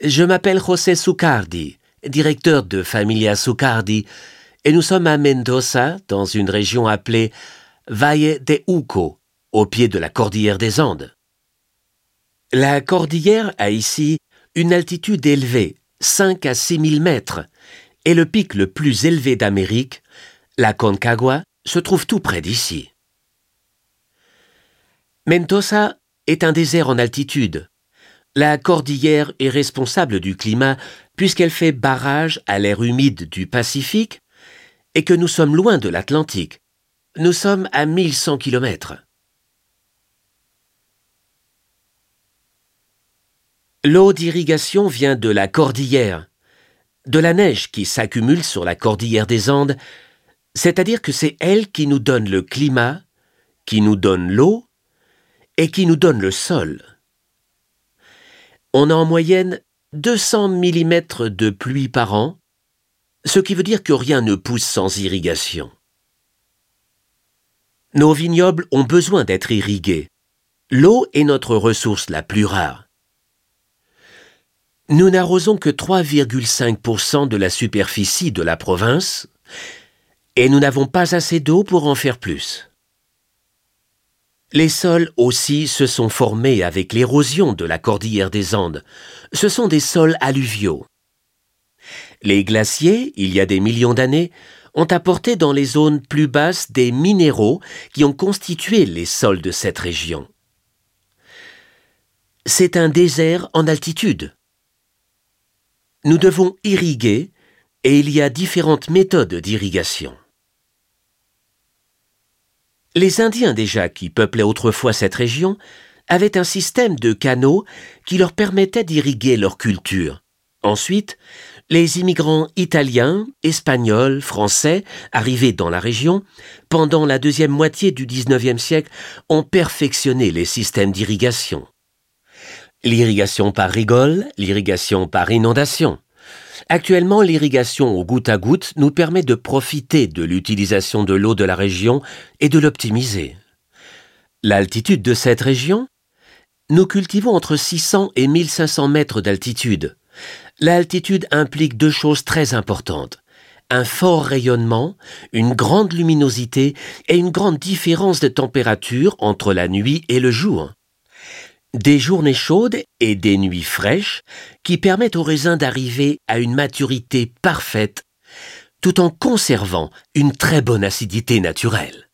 Je m'appelle José Sucardi, directeur de Familia Sucardi, et nous sommes à Mendoza, dans une région appelée Valle de Uco, au pied de la cordillère des Andes. La cordillère a ici une altitude élevée, 5 à 6 000 mètres, et le pic le plus élevé d'Amérique, la Concagua, se trouve tout près d'ici. Mendoza est un désert en altitude. La cordillère est responsable du climat puisqu'elle fait barrage à l'air humide du Pacifique et que nous sommes loin de l'Atlantique. Nous sommes à 1100 km. L'eau d'irrigation vient de la cordillère, de la neige qui s'accumule sur la cordillère des Andes, c'est-à-dire que c'est elle qui nous donne le climat, qui nous donne l'eau et qui nous donne le sol. On a en moyenne 200 mm de pluie par an, ce qui veut dire que rien ne pousse sans irrigation. Nos vignobles ont besoin d'être irrigués. L'eau est notre ressource la plus rare. Nous n'arrosons que 3,5% de la superficie de la province et nous n'avons pas assez d'eau pour en faire plus. Les sols aussi se sont formés avec l'érosion de la cordillère des Andes. Ce sont des sols alluviaux. Les glaciers, il y a des millions d'années, ont apporté dans les zones plus basses des minéraux qui ont constitué les sols de cette région. C'est un désert en altitude. Nous devons irriguer et il y a différentes méthodes d'irrigation. Les Indiens déjà qui peuplaient autrefois cette région avaient un système de canaux qui leur permettait d'irriguer leur culture. Ensuite, les immigrants italiens, espagnols, français, arrivés dans la région, pendant la deuxième moitié du XIXe siècle, ont perfectionné les systèmes d'irrigation. L'irrigation par rigole, l'irrigation par inondation. Actuellement, l'irrigation au goutte à goutte nous permet de profiter de l'utilisation de l'eau de la région et de l'optimiser. L'altitude de cette région? Nous cultivons entre 600 et 1500 mètres d'altitude. L'altitude implique deux choses très importantes. Un fort rayonnement, une grande luminosité et une grande différence de température entre la nuit et le jour des journées chaudes et des nuits fraîches qui permettent aux raisins d'arriver à une maturité parfaite tout en conservant une très bonne acidité naturelle.